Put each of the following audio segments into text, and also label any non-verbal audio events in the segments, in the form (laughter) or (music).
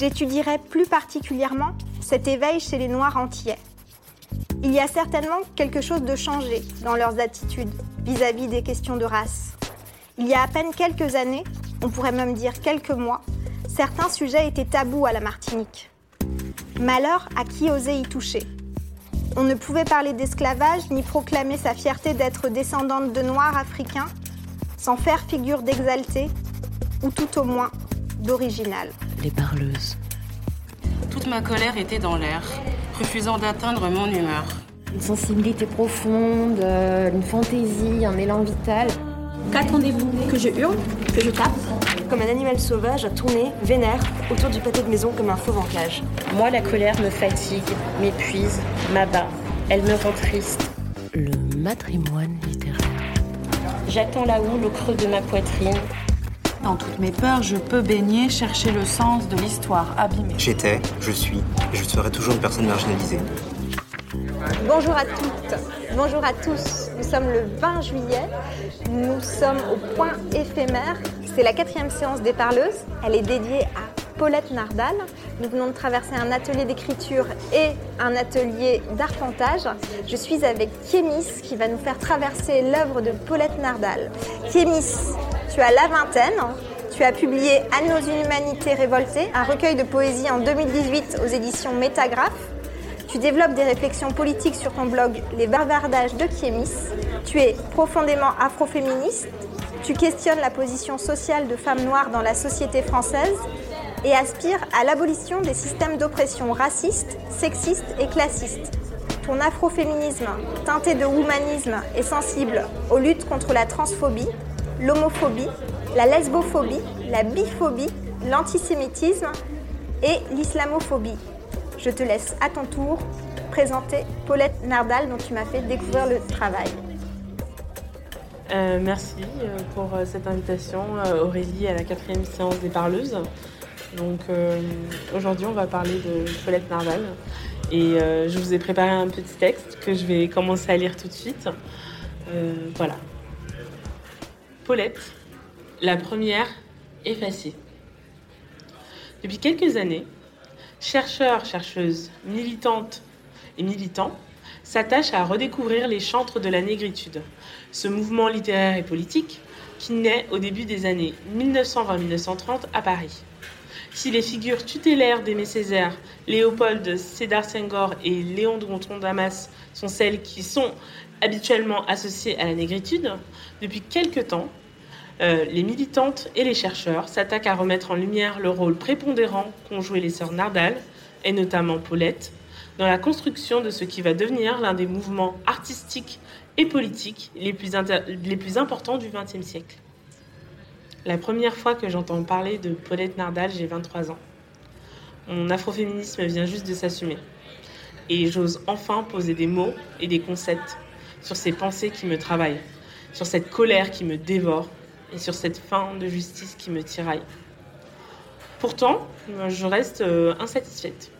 J'étudierai plus particulièrement cet éveil chez les Noirs antillais. Il y a certainement quelque chose de changé dans leurs attitudes vis-à-vis des questions de race. Il y a à peine quelques années, on pourrait même dire quelques mois, certains sujets étaient tabous à la Martinique. Malheur à qui osait y toucher. On ne pouvait parler d'esclavage ni proclamer sa fierté d'être descendante de Noirs africains sans faire figure d'exalté ou tout au moins d'original. Les parleuses. Toute ma colère était dans l'air, refusant d'atteindre mon humeur. Une sensibilité profonde, euh, une fantaisie, un élan vital. Qu'attendez-vous Que je hurle Que je tape Comme un animal sauvage à tourner, vénère, autour du pâté de maison comme un fauve en cage. Moi, la colère me fatigue, m'épuise, m'abat. Elle me rend triste. Le matrimoine littéraire. J'attends la houle au creux de ma poitrine. Dans toutes mes peurs, je peux baigner, chercher le sens de l'histoire abîmée. J'étais, je suis, et je serai toujours une personne marginalisée. Bonjour à toutes, bonjour à tous. Nous sommes le 20 juillet, nous sommes au point éphémère. C'est la quatrième séance des parleuses. Elle est dédiée à Paulette Nardal. Nous venons de traverser un atelier d'écriture et un atelier d'arpentage. Je suis avec Kémis qui va nous faire traverser l'œuvre de Paulette Nardal. Kémis, tu as la vingtaine. Tu as publié À nos inhumanités révoltées, un recueil de poésie en 2018 aux éditions Métagraphe. Tu développes des réflexions politiques sur ton blog Les bavardages de Kémis. Tu es profondément afroféministe. Tu questionnes la position sociale de femmes noires dans la société française et aspire à l'abolition des systèmes d'oppression racistes, sexistes et classistes. Ton afroféminisme, teinté de humanisme, est sensible aux luttes contre la transphobie, l'homophobie, la lesbophobie, la biphobie, l'antisémitisme et l'islamophobie. Je te laisse à ton tour présenter Paulette Nardal dont tu m'as fait découvrir le travail. Euh, merci euh, pour euh, cette invitation, Aurélie, à la quatrième séance des parleuses. Donc aujourd'hui, on va parler de Paulette Nardal. Et je vous ai préparé un petit texte que je vais commencer à lire tout de suite. voilà. La première effacée. Depuis quelques années, chercheurs, chercheuses, militantes et militants s'attachent à redécouvrir les chantres de la négritude, ce mouvement littéraire et politique qui naît au début des années 1920-1930 à Paris. Si les figures tutélaires d'Aimé Césaire, Léopold Sédar Senghor et Léon Dronton Damas sont celles qui sont habituellement associées à la négritude, depuis quelque temps, euh, les militantes et les chercheurs s'attaquent à remettre en lumière le rôle prépondérant qu'ont joué les sœurs Nardal, et notamment Paulette, dans la construction de ce qui va devenir l'un des mouvements artistiques et politiques les plus, les plus importants du XXe siècle. La première fois que j'entends parler de Paulette Nardal, j'ai 23 ans. Mon afroféminisme vient juste de s'assumer. Et j'ose enfin poser des mots et des concepts sur ces pensées qui me travaillent, sur cette colère qui me dévore et sur cette fin de justice qui me tiraille. Pourtant, je reste euh, insatisfaite.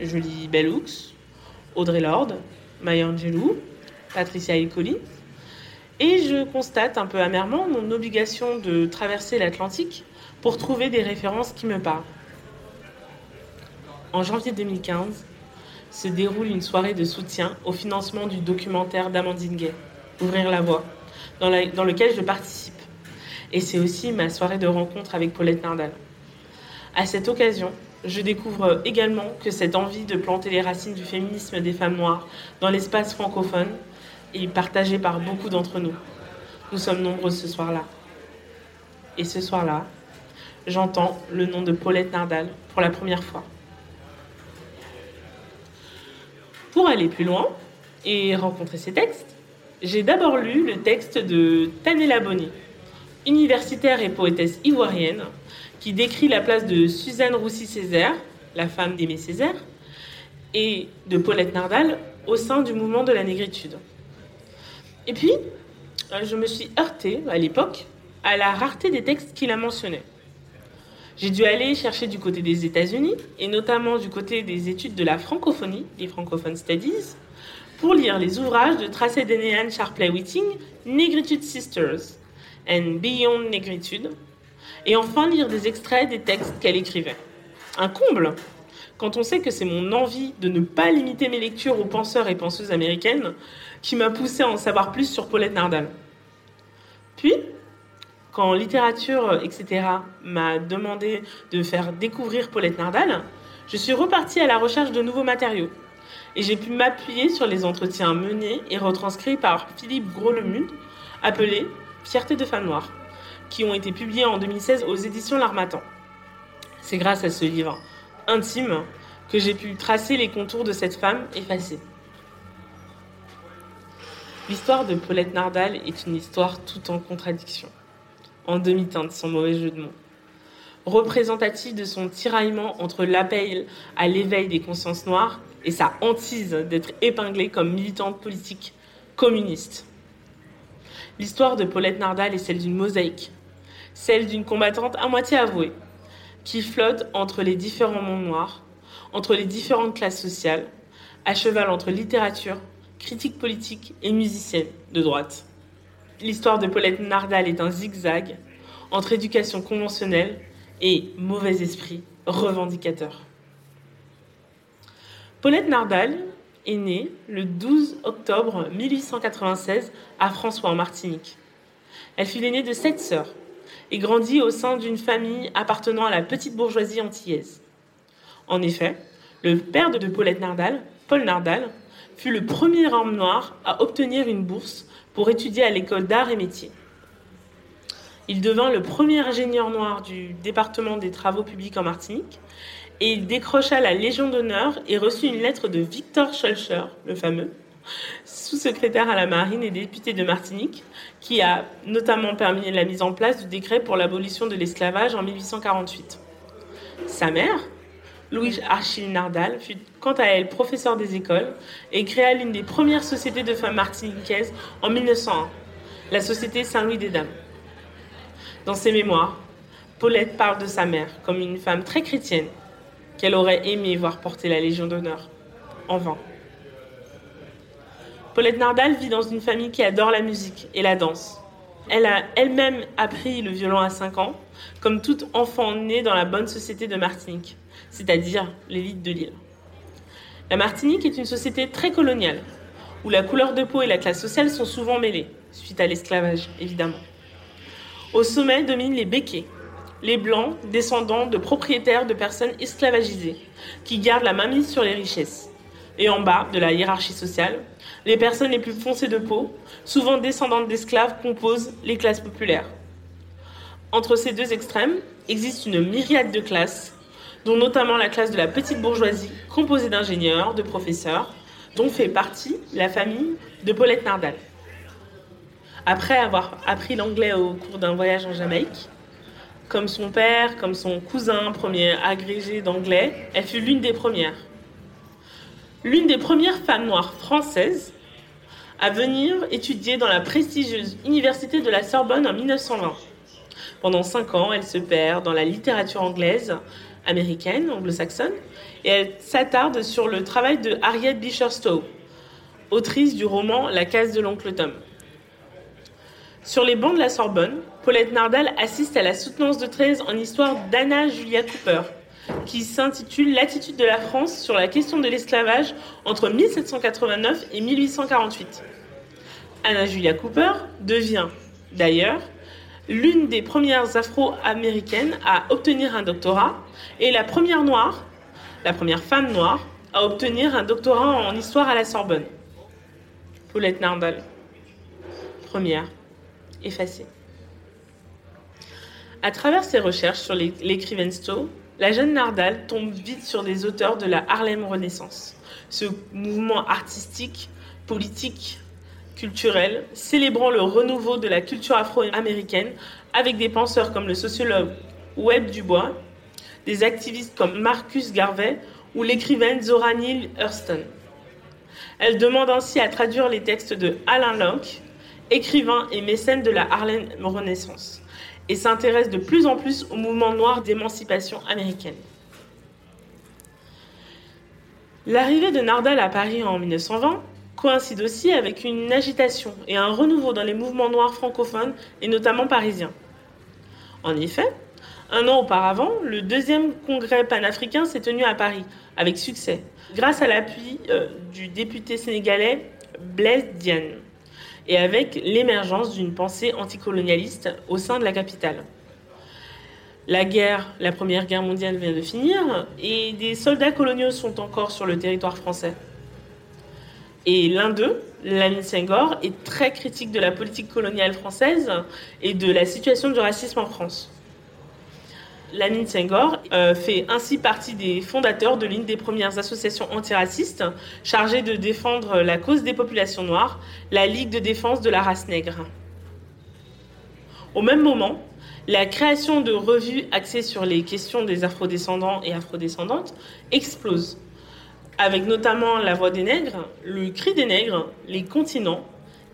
Je lis Bell Hooks, Audrey Lorde, Maya Angelou, Patricia Hiccoli, et je constate un peu amèrement mon obligation de traverser l'Atlantique pour trouver des références qui me parlent. En janvier 2015, se déroule une soirée de soutien au financement du documentaire d'Amandine Gay, Ouvrir la voie, dans, dans lequel je participe. Et c'est aussi ma soirée de rencontre avec Paulette Nardal. À cette occasion, je découvre également que cette envie de planter les racines du féminisme des femmes noires dans l'espace francophone et partagé par beaucoup d'entre nous. Nous sommes nombreux ce soir-là. Et ce soir-là, j'entends le nom de Paulette Nardal pour la première fois. Pour aller plus loin et rencontrer ces textes, j'ai d'abord lu le texte de Tanella Bonny, universitaire et poétesse ivoirienne, qui décrit la place de Suzanne Roussy-Césaire, la femme d'Aimé Césaire, et de Paulette Nardal au sein du mouvement de la négritude. Et puis, euh, je me suis heurtée à l'époque à la rareté des textes qu'il a mentionnés. J'ai dû aller chercher du côté des États-Unis, et notamment du côté des études de la francophonie, les Francophone Studies, pour lire les ouvrages de Tracey Denehan Sharpley Whiting, Negritude Sisters and Beyond Negritude, et enfin lire des extraits des textes qu'elle écrivait. Un comble quand on sait que c'est mon envie de ne pas limiter mes lectures aux penseurs et penseuses américaines qui m'a poussé à en savoir plus sur Paulette Nardal. Puis, quand littérature, etc., m'a demandé de faire découvrir Paulette Nardal, je suis repartie à la recherche de nouveaux matériaux. Et j'ai pu m'appuyer sur les entretiens menés et retranscrits par Philippe Gros-Lemude, appelés Fierté de femme noire, qui ont été publiés en 2016 aux éditions L'Armatan. C'est grâce à ce livre intime que j'ai pu tracer les contours de cette femme effacée. L'histoire de Paulette Nardal est une histoire tout en contradiction, en demi-teinte sans mauvais jeu de mots, représentative de son tiraillement entre l'appel à l'éveil des consciences noires et sa hantise d'être épinglée comme militante politique communiste. L'histoire de Paulette Nardal est celle d'une mosaïque, celle d'une combattante à moitié avouée, qui flotte entre les différents mondes noirs, entre les différentes classes sociales, à cheval entre littérature, critique politique et musicienne de droite. L'histoire de Paulette Nardal est un zigzag entre éducation conventionnelle et mauvais esprit revendicateur. Paulette Nardal est née le 12 octobre 1896 à François en Martinique. Elle fut l'aînée de sept sœurs et grandit au sein d'une famille appartenant à la petite bourgeoisie antillaise. En effet, le père de Paulette Nardal, Paul Nardal, fut le premier homme noir à obtenir une bourse pour étudier à l'école d'art et métiers. Il devint le premier ingénieur noir du département des travaux publics en Martinique et il décrocha la Légion d'honneur et reçut une lettre de Victor Schulcher, le fameux, sous-secrétaire à la marine et député de Martinique, qui a notamment permis la mise en place du décret pour l'abolition de l'esclavage en 1848. Sa mère, Louise Achille Nardal, fut quant à elle professeure des écoles et créa l'une des premières sociétés de femmes martiniquaises en 1901, la Société Saint-Louis des Dames. Dans ses mémoires, Paulette parle de sa mère comme une femme très chrétienne qu'elle aurait aimé voir porter la Légion d'honneur, en vain. Paulette Nardal vit dans une famille qui adore la musique et la danse. Elle a elle-même appris le violon à 5 ans, comme tout enfant né dans la bonne société de Martinique, c'est-à-dire l'élite de l'île. La Martinique est une société très coloniale, où la couleur de peau et la classe sociale sont souvent mêlées, suite à l'esclavage évidemment. Au sommet dominent les béquets, les blancs descendants de propriétaires de personnes esclavagisées, qui gardent la mainmise sur les richesses. Et en bas de la hiérarchie sociale, les personnes les plus foncées de peau, souvent descendantes d'esclaves, composent les classes populaires. Entre ces deux extrêmes existe une myriade de classes, dont notamment la classe de la petite bourgeoisie, composée d'ingénieurs, de professeurs, dont fait partie la famille de Paulette Nardal. Après avoir appris l'anglais au cours d'un voyage en Jamaïque, comme son père, comme son cousin, premier agrégé d'anglais, elle fut l'une des premières. L'une des premières femmes noires françaises à venir étudier dans la prestigieuse université de la Sorbonne en 1920. Pendant cinq ans, elle se perd dans la littérature anglaise, américaine, anglo-saxonne, et elle s'attarde sur le travail de Harriet Beecher Stowe, autrice du roman La case de l'oncle Tom. Sur les bancs de la Sorbonne, Paulette Nardal assiste à la soutenance de thèse en histoire d'Anna Julia Cooper, qui s'intitule L'attitude de la France sur la question de l'esclavage entre 1789 et 1848. Anna Julia Cooper devient, d'ailleurs, l'une des premières afro-américaines à obtenir un doctorat et la première noire, la première femme noire, à obtenir un doctorat en histoire à la Sorbonne. Paulette Nardal, première effacée. À travers ses recherches sur l'écrivaine Stowe, la jeune Nardal tombe vite sur des auteurs de la Harlem Renaissance, ce mouvement artistique, politique, culturel, célébrant le renouveau de la culture afro-américaine avec des penseurs comme le sociologue Webb Dubois, des activistes comme Marcus Garvey ou l'écrivaine Zora Neale Hurston. Elle demande ainsi à traduire les textes de Alain Locke, écrivain et mécène de la Harlem Renaissance, et s'intéresse de plus en plus au mouvement noir d'émancipation américaine. L'arrivée de Nardal à Paris en 1920 coïncide aussi avec une agitation et un renouveau dans les mouvements noirs francophones et notamment parisiens. En effet, Un an auparavant, le deuxième congrès panafricain s'est tenu à Paris, avec succès, grâce à l'appui euh, du député sénégalais Blaise Diagne, et avec l'émergence d'une pensée anticolonialiste au sein de la capitale. La guerre, la première guerre mondiale vient de finir, et des soldats coloniaux sont encore sur le territoire français. Et l'un d'eux, Lamine Senghor, est très critique de la politique coloniale française et de la situation du racisme en France. Lamine Senghor euh, fait ainsi partie des fondateurs de l'une des premières associations antiracistes chargées de défendre la cause des populations noires, la Ligue de défense de la race nègre. Au même moment, la création de revues axées sur les questions des afrodescendants et afrodescendantes explose, avec notamment La Voix des Nègres, Le Cri des Nègres, Les Continents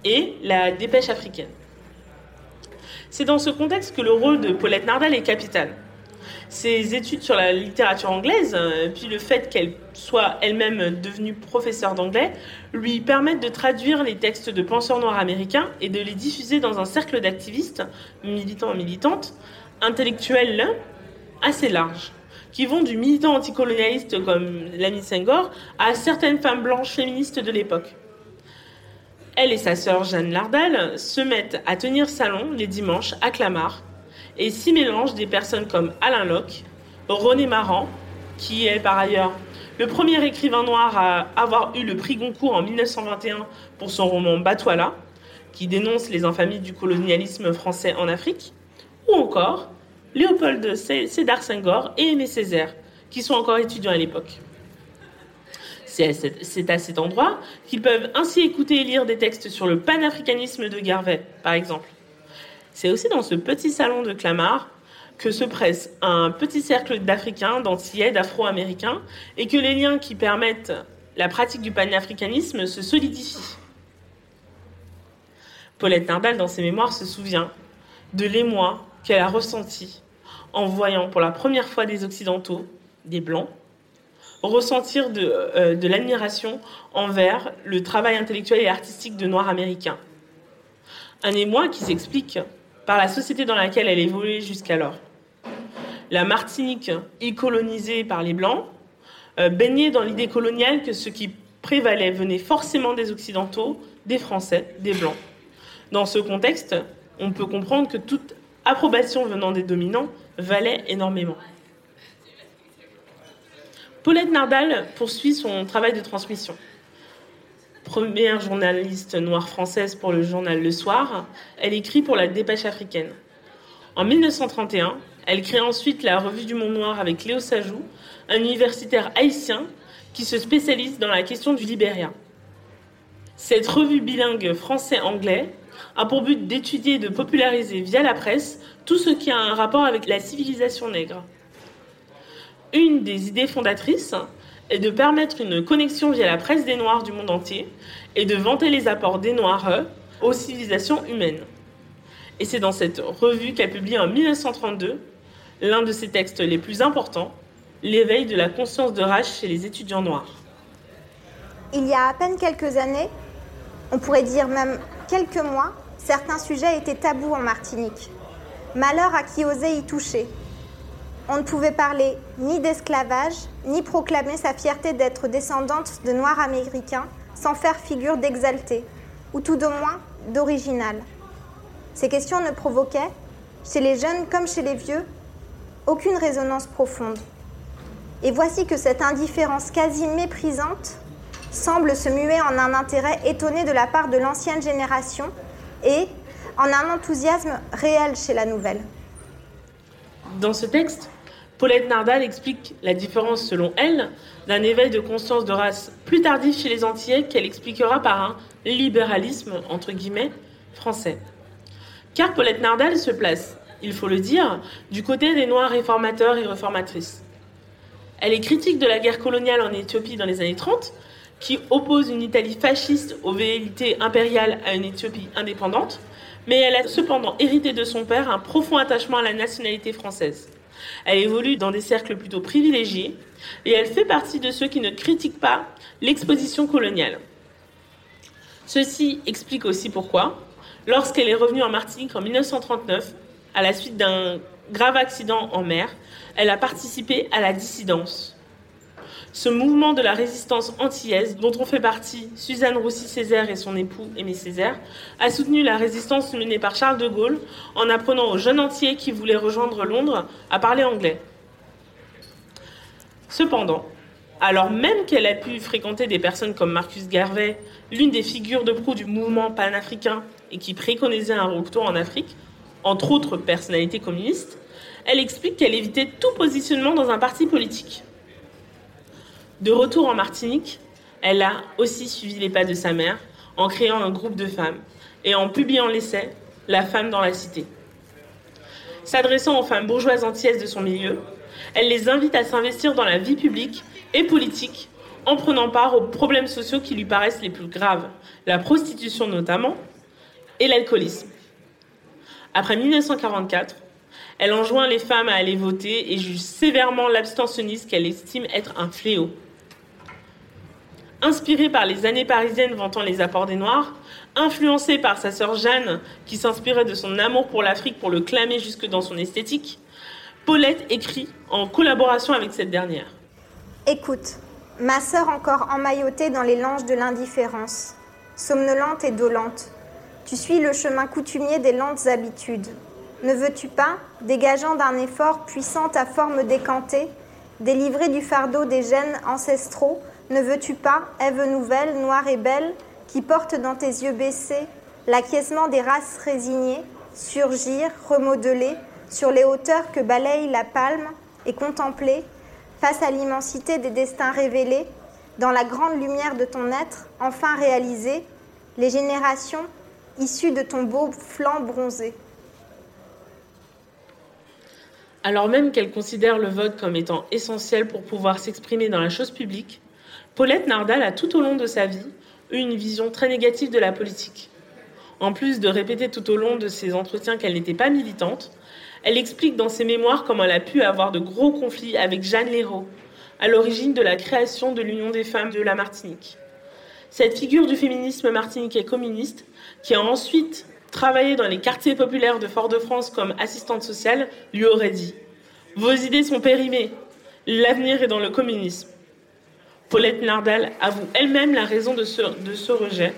et La Dépêche africaine. C'est dans ce contexte que le rôle de Paulette Nardal est capital ses études sur la littérature anglaise, euh, puis le fait qu'elle soit elle-même devenue professeure d'anglais, lui permettent de traduire les textes de penseurs noirs américains et de les diffuser dans un cercle d'activistes, militants et militantes, intellectuels assez large, qui vont du militant anticolonialiste comme Lamy Senghor à certaines femmes blanches féministes de l'époque. Elle et sa sœur Jeanne Lardal se mettent à tenir salon les dimanches à Clamart et s'y mélangent des personnes comme Alain Locke, René Maran, qui est par ailleurs le premier écrivain noir à avoir eu le prix Goncourt en 1921 pour son roman Batouala, qui dénonce les infamies du colonialisme français en Afrique, ou encore Léopold Sédar Senghor et Aimé Césaire, qui sont encore étudiants à l'époque. C'est à cet endroit qu'ils peuvent ainsi écouter et lire des textes sur le panafricanisme de Garvey, par exemple. C'est aussi dans ce petit salon de Clamart que se presse un petit cercle d'Africains, d'Antillais, d'Afro-Américains, et que les liens qui permettent la pratique du panafricanisme se solidifient. Paulette Nardal, dans ses mémoires, se souvient de l'émoi qu'elle a ressenti en voyant pour la première fois des Occidentaux, des Blancs, ressentir de, euh, de l'admiration envers le travail intellectuel et artistique de Noirs américains. Un émoi qui s'explique par la société dans laquelle elle évoluait jusqu'alors. La Martinique, y colonisée par les Blancs, euh, baignait dans l'idée coloniale que ce qui prévalait venait forcément des Occidentaux, des Français, des Blancs. Dans ce contexte, on peut comprendre que toute approbation venant des dominants valait énormément. Paulette Nardal poursuit son travail de transmission première journaliste noire française pour le journal Le Soir, elle écrit pour la Dépêche africaine. En 1931, elle crée ensuite la Revue du Monde Noir avec Léo Sajou, un universitaire haïtien qui se spécialise dans la question du Libéria. Cette revue bilingue français-anglais a pour but d'étudier et de populariser via la presse tout ce qui a un rapport avec la civilisation nègre. Une des idées fondatrices est de permettre une connexion via la presse des Noirs du monde entier et de vanter les apports des Noirs aux civilisations humaines. Et c'est dans cette revue qu'a publié en 1932 l'un de ses textes les plus importants, L'éveil de la conscience de rage chez les étudiants noirs. Il y a à peine quelques années, on pourrait dire même quelques mois, certains sujets étaient tabous en Martinique. Malheur à qui osait y toucher, on ne pouvait parler ni d'esclavage, ni proclamer sa fierté d'être descendante de Noirs américains sans faire figure d'exalté, ou tout de moins d'original. Ces questions ne provoquaient, chez les jeunes comme chez les vieux, aucune résonance profonde. Et voici que cette indifférence quasi méprisante semble se muer en un intérêt étonné de la part de l'ancienne génération et en un enthousiasme réel chez la nouvelle. Dans ce texte, Paulette Nardal explique la différence, selon elle, d'un éveil de conscience de race plus tardif chez les Antillais qu'elle expliquera par un libéralisme, entre guillemets, français. Car Paulette Nardal se place, il faut le dire, du côté des Noirs réformateurs et réformatrices. Elle est critique de la guerre coloniale en Éthiopie dans les années 30, qui oppose une Italie fasciste aux velléités impériales à une Éthiopie indépendante, mais elle a cependant hérité de son père un profond attachement à la nationalité française. Elle évolue dans des cercles plutôt privilégiés et elle fait partie de ceux qui ne critiquent pas l'exposition coloniale. Ceci explique aussi pourquoi, lorsqu'elle est revenue en Martinique en 1939, à la suite d'un grave accident en mer, elle a participé à la dissidence. Ce mouvement de la résistance antillaise, dont ont fait partie Suzanne Roussy-Césaire et son époux Aimé Césaire, a soutenu la résistance menée par Charles de Gaulle en apprenant aux jeunes entiers qui voulaient rejoindre Londres à parler anglais. Cependant, alors même qu'elle a pu fréquenter des personnes comme Marcus Garvey, l'une des figures de proue du mouvement panafricain et qui préconisait un retour en Afrique, entre autres personnalités communistes, elle explique qu'elle évitait tout positionnement dans un parti politique. De retour en Martinique, elle a aussi suivi les pas de sa mère en créant un groupe de femmes et en publiant l'essai La femme dans la cité. S'adressant aux femmes bourgeoises antillaises de son milieu, elle les invite à s'investir dans la vie publique et politique en prenant part aux problèmes sociaux qui lui paraissent les plus graves, la prostitution notamment, et l'alcoolisme. Après 1944, elle enjoint les femmes à aller voter et juge sévèrement l'abstentionnisme qu'elle estime être un fléau. Inspirée par les années parisiennes vantant les apports des Noirs, influencée par sa sœur Jeanne, qui s'inspirait de son amour pour l'Afrique pour le clamer jusque dans son esthétique, Paulette écrit en collaboration avec cette dernière. Écoute, ma sœur encore emmaillotée dans les langes de l'indifférence, somnolente et dolente, tu suis le chemin coutumier des lentes habitudes. Ne veux-tu pas, dégageant d'un effort puissant ta forme décantée, délivrée du fardeau des gènes ancestraux, ne veux-tu pas, Ève nouvelle, noire et belle, qui porte dans tes yeux baissés l'acquiescement des races résignées, surgir, remodeler, sur les hauteurs que balaye la palme, et contempler, face à l'immensité des destins révélés, dans la grande lumière de ton être, enfin réalisé, les générations issues de ton beau flanc bronzé. Alors même qu'elle considère le vote comme étant essentiel pour pouvoir s'exprimer dans la chose publique, Paulette Nardal a tout au long de sa vie eu une vision très négative de la politique. En plus de répéter tout au long de ses entretiens qu'elle n'était pas militante, elle explique dans ses mémoires comment elle a pu avoir de gros conflits avec Jeanne Léraud, à l'origine de la création de l'Union des femmes de la Martinique. Cette figure du féminisme martiniquais communiste, qui a ensuite travaillé dans les quartiers populaires de Fort-de-France comme assistante sociale, lui aurait dit Vos idées sont périmées, l'avenir est dans le communisme. Paulette Nardal avoue elle-même la raison de ce, rejet.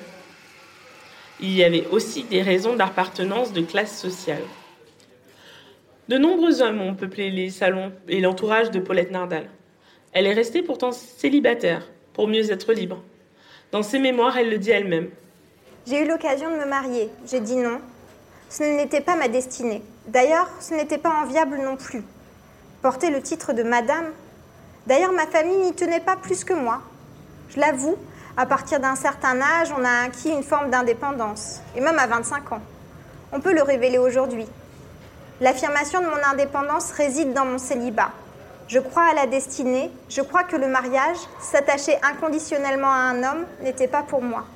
Il y avait aussi des raisons d'appartenance de classe sociale. De nombreux hommes ont peuplé les salons et l'entourage de Paulette Nardal. Elle est restée pourtant célibataire pour mieux être libre. Dans ses mémoires, elle le dit elle-même. J'ai eu l'occasion de me marier. J'ai dit non. Ce n'était pas ma destinée. D'ailleurs, ce n'était pas enviable non plus. Porter le titre de madame, D'ailleurs, ma famille n'y tenait pas plus que moi. Je l'avoue, à partir d'un certain âge, on a acquis une forme d'indépendance, et même à 25 ans. On peut le révéler aujourd'hui. L'affirmation de mon indépendance réside dans mon célibat. Je crois à la destinée, je crois que le mariage, s'attacher inconditionnellement à un homme, n'était pas pour moi.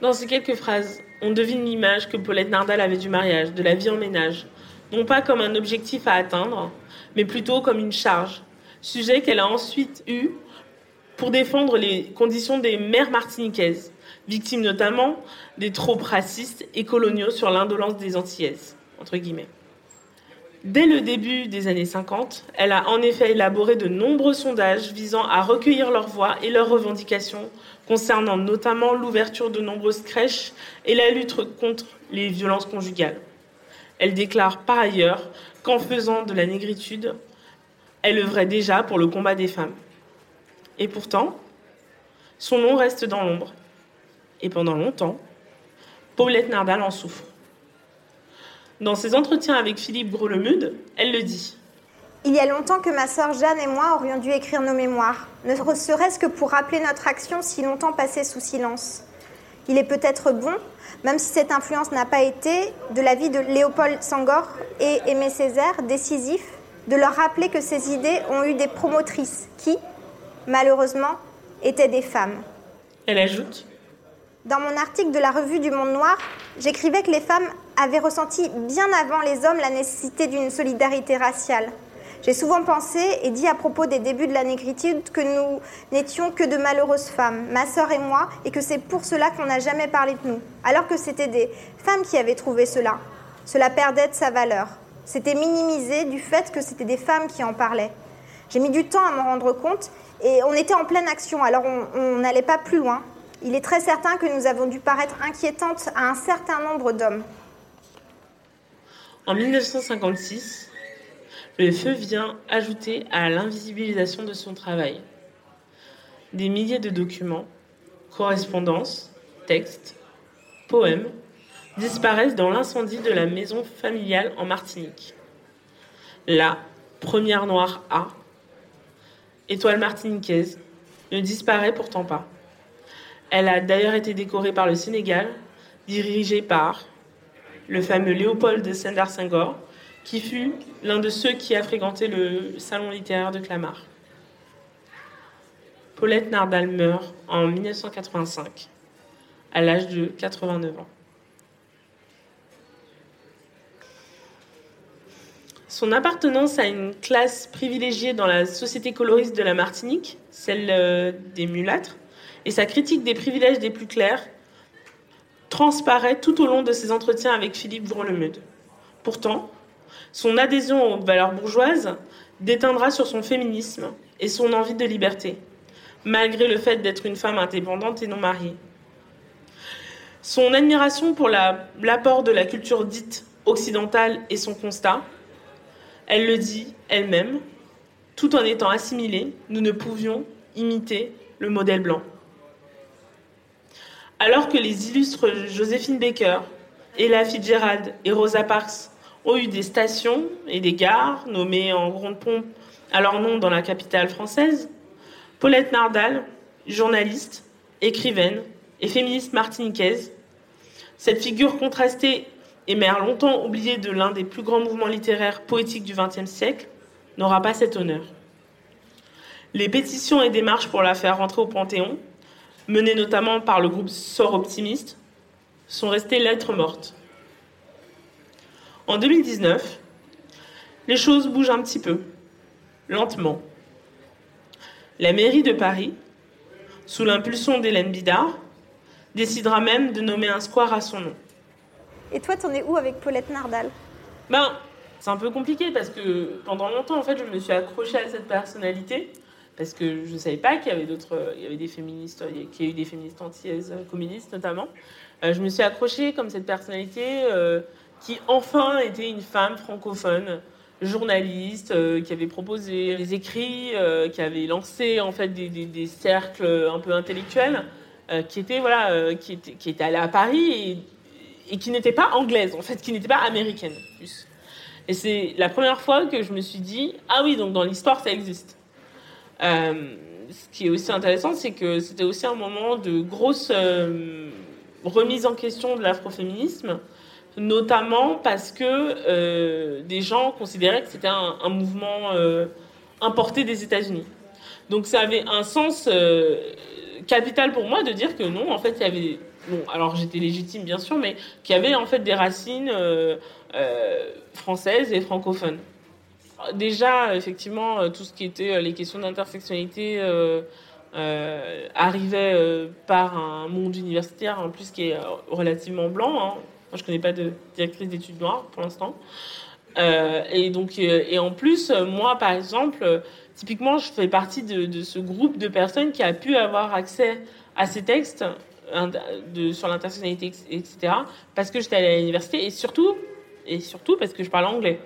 Dans ces quelques phrases, on devine l'image que Paulette Nardal avait du mariage, de la vie en ménage, non pas comme un objectif à atteindre, mais plutôt comme une charge, sujet qu'elle a ensuite eu pour défendre les conditions des mères martiniquaises, victimes notamment des tropes racistes et coloniaux sur l'indolence des Antillaises, entre guillemets. Dès le début des années 50, elle a en effet élaboré de nombreux sondages visant à recueillir leurs voix et leurs revendications concernant notamment l'ouverture de nombreuses crèches et la lutte contre les violences conjugales. Elle déclare par ailleurs qu'en faisant de la négritude, elle œuvrait déjà pour le combat des femmes. Et pourtant, son nom reste dans l'ombre. Et pendant longtemps, Paulette Nardal en souffre. Dans ses entretiens avec Philippe Groslemude, elle le dit. Il y a longtemps que ma sœur Jeanne et moi aurions dû écrire nos mémoires, ne serait-ce que pour rappeler notre action si longtemps passée sous silence. Il est peut-être bon, même si cette influence n'a pas été, de la vie de Léopold Sangor et Aimé Césaire, décisif, de leur rappeler que ces idées ont eu des promotrices qui, malheureusement, étaient des femmes. Elle ajoute Dans mon article de la revue du Monde Noir, j'écrivais que les femmes avaient ressenti bien avant les hommes la nécessité d'une solidarité raciale. J'ai souvent pensé et dit à propos des débuts de la négritude que nous n'étions que de malheureuses femmes, ma sœur et moi, et que c'est pour cela qu'on n'a jamais parlé de nous, alors que c'était des femmes qui avaient trouvé cela. Cela perdait de sa valeur. C'était minimisé du fait que c'était des femmes qui en parlaient. J'ai mis du temps à m'en rendre compte et on était en pleine action, alors on n'allait pas plus loin. Il est très certain que nous avons dû paraître inquiétantes à un certain nombre d'hommes. En 1956, le feu vient ajouter à l'invisibilisation de son travail. Des milliers de documents, correspondances, textes, poèmes disparaissent dans l'incendie de la maison familiale en Martinique. La première noire A, étoile martiniquaise, ne disparaît pourtant pas. Elle a d'ailleurs été décorée par le Sénégal, dirigée par le fameux Léopold de Sendar Senghor, qui fut l'un de ceux qui a fréquenté le salon littéraire de Clamart. Paulette Nardal meurt en 1985, à l'âge de 89 ans. Son appartenance à une classe privilégiée dans la société coloriste de la Martinique, celle euh, des mulâtres, et sa critique des privilèges des plus clairs transparaît tout au long de ses entretiens avec Philippe Bourlemeude. Pourtant, son adhésion aux valeurs bourgeoises déteindra sur son féminisme et son envie de liberté, malgré le fait d'être une femme indépendante et non mariée. Son admiration pour l'apport de la culture dite occidentale et son constat, elle le dit elle-même, tout en étant assimilée, nous ne pouvions imiter le modèle blanc. Alors que les illustres Joséphine Baker, Ella Fitzgerald et Rosa Parks ont eu des stations et des gares nommées en grande pompe à leur nom dans la capitale française, Paulette Nardal, journaliste, écrivaine et féministe martiniquaise, cette figure contrastée et mère longtemps oubliée de l'un des plus grands mouvements littéraires poétiques du XXe siècle, n'aura pas cet honneur. Les pétitions et démarches pour la faire rentrer au Panthéon, menées notamment par le groupe Sort Optimiste, sont restées lettres mortes. En 2019, les choses bougent un petit peu, lentement. La mairie de Paris, sous l'impulsion d'Hélène Bidard, décidera même de nommer un square à son nom. Et toi, t'en es où avec Paulette Nardal? Ben, c'est un peu compliqué parce que pendant longtemps, en fait, je me suis accrochée à cette personnalité parce que je ne savais pas qu'il y avait d'autres, il y avait des féministes, qu'il y a eu des féministes antillaises, communistes notamment. Euh, je me suis accrochée comme cette personnalité euh, qui enfin était une femme francophone, journaliste, euh, qui avait proposé des écrits, euh, qui avait lancé en fait des, cercles un peu intellectuels, euh, qui était voilà, qui était qui était allée à Paris et, et qui n'était pas anglaise en fait, qui n'était pas américaine plus. Et c'est la première fois que je me suis dit ah oui donc dans l'histoire ça existe. ce qui est aussi intéressant, c'est que c'était aussi un moment de grosse remise en question de l'afroféminisme notamment parce que euh, des gens considéraient que c'était un, mouvement euh, importé des États-Unis. Donc ça avait un sens euh, capital pour moi de dire que non, en fait, il y avait bon, alors j'étais légitime bien sûr, mais qu'il y avait en fait des racines françaises et francophones. Déjà, effectivement, tout ce qui était les questions d'intersectionnalité arrivait par un monde universitaire en plus qui est relativement blanc. Hein. Moi, je connais pas de directrice d'études noires pour l'instant. Euh, et donc, et en plus, moi, par exemple, typiquement, je fais partie de, ce groupe de personnes qui a pu avoir accès à ces textes de, sur l'intersectionnalité, etc., parce que j'étais allée à l'université et surtout, et surtout parce que je parle anglais.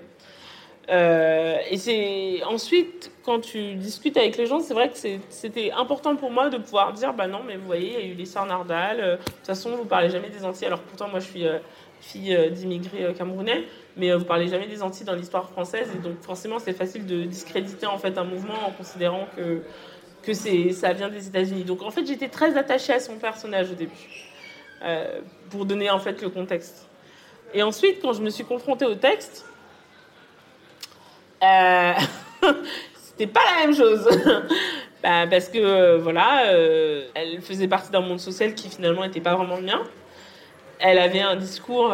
Euh, et c'est ensuite, quand tu discutes avec les gens, c'est vrai que c'était important pour moi de pouvoir dire bah non, mais vous voyez, il y a eu les Nardal, euh, de toute façon, vous parlez jamais des Antilles. Alors pourtant, moi, je suis euh, fille euh, d'immigrés camerounais, mais vous parlez jamais des Antilles dans l'histoire française, et donc forcément, c'est facile de discréditer en fait un mouvement en considérant que que ça vient des États-Unis. Donc en fait, j'étais très attachée à son personnage au début, pour donner en fait le contexte. Et ensuite, quand je me suis confrontée au texte, euh, (laughs) c'était pas la même chose. (laughs) bah, parce que, euh, voilà, euh, elle faisait partie d'un monde social qui finalement n'était pas vraiment le mien. Elle avait un discours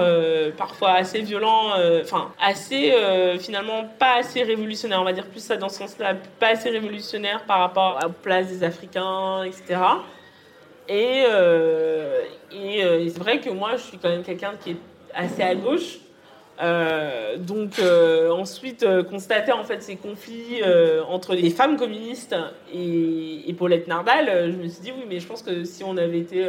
parfois assez violent, enfin, assez, finalement, pas assez révolutionnaire, on va dire plus ça dans ce sens-là, pas assez révolutionnaire par rapport à la place des Africains, etc. Et, et c'est vrai que moi, je suis quand même quelqu'un qui est assez à gauche. Euh, donc ensuite constater en fait ces conflits entre les femmes communistes et, Paulette Nardal, je me suis dit oui mais je pense que si on avait été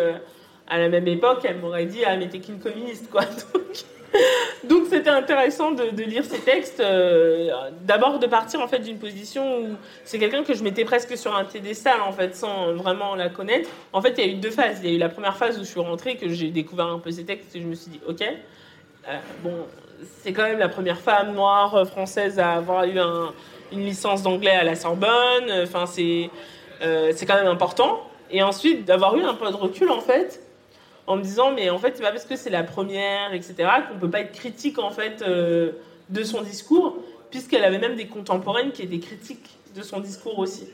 à la même époque, elle m'aurait dit ah mais t'es qu'une communiste quoi. (laughs) Donc c'était intéressant de, lire ces textes. D'abord de partir en fait d'une position où c'est quelqu'un que je mettais presque sur un tédestal en fait sans vraiment la connaître. En fait il y a eu deux phases. Il y a eu la première phase où je suis rentrée que j'ai découvert un peu ces textes et je me suis dit ok bon c'est quand même la première femme noire euh, française à avoir eu une licence d'anglais à la Sorbonne. Enfin, c'est euh, c'est quand même important. Et ensuite, d'avoir eu un peu de recul, en fait, en me disant, mais en fait, c'est pas parce que c'est la première, etc., qu'on peut pas être critique, en fait, euh, de son discours, puisqu'elle avait même des contemporaines qui étaient critiques de son discours aussi.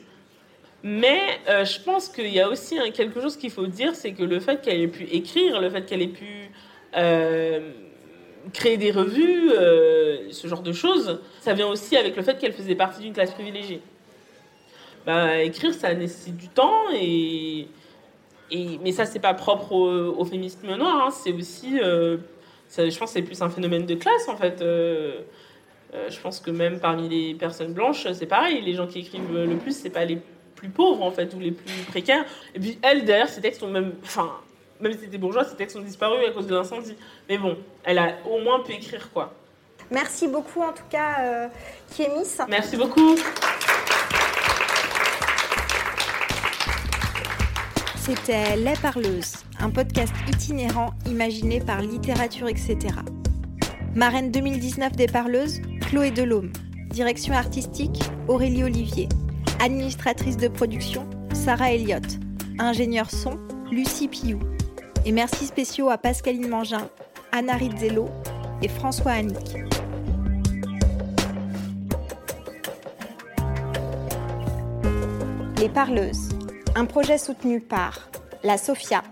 Mais je pense qu'il y a aussi quelque chose qu'il faut dire, c'est que le fait qu'elle ait pu écrire, le fait qu'elle ait pu créer des revues, euh, ce genre de choses, ça vient aussi avec le fait qu'elle faisait partie d'une classe privilégiée. Bah, écrire, ça nécessite du temps, et, et mais ça, c'est pas propre au, féminisme noir, hein. c'est aussi, euh, je pense c'est plus un phénomène de classe, en fait. Euh, je pense que même parmi les personnes blanches, c'est pareil, les gens qui écrivent le plus, c'est pas les plus pauvres, en fait, ou les plus précaires. Et puis, elle, derrière, ces textes ont même... Enfin, même si c'était bourgeois, ses textes ont disparu à cause de l'incendie. Mais bon, elle a au moins pu écrire quoi. Merci beaucoup en tout cas, euh, Kémis. Merci beaucoup. C'était Les Parleuses, un podcast itinérant imaginé par Littérature, etc. Marraine 2019 des Parleuses, Chloé Delhomme. Direction artistique, Aurélie Olivier. Administratrice de production, Sarah Elliott. Ingénieur son, Lucie Piou. Et merci spéciaux à Pascaline Mangin, Anna Rizzello et François Annick. Les Parleuses, un projet soutenu par la SOFIA,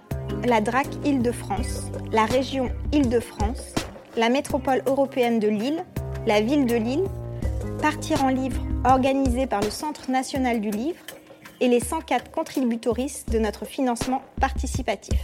la DRAC Île-de-France, la région Île-de-France, la métropole européenne de Lille, la ville de Lille, Partir en livre organisé par le Centre national du livre et les 104 contributoristes de notre financement participatif.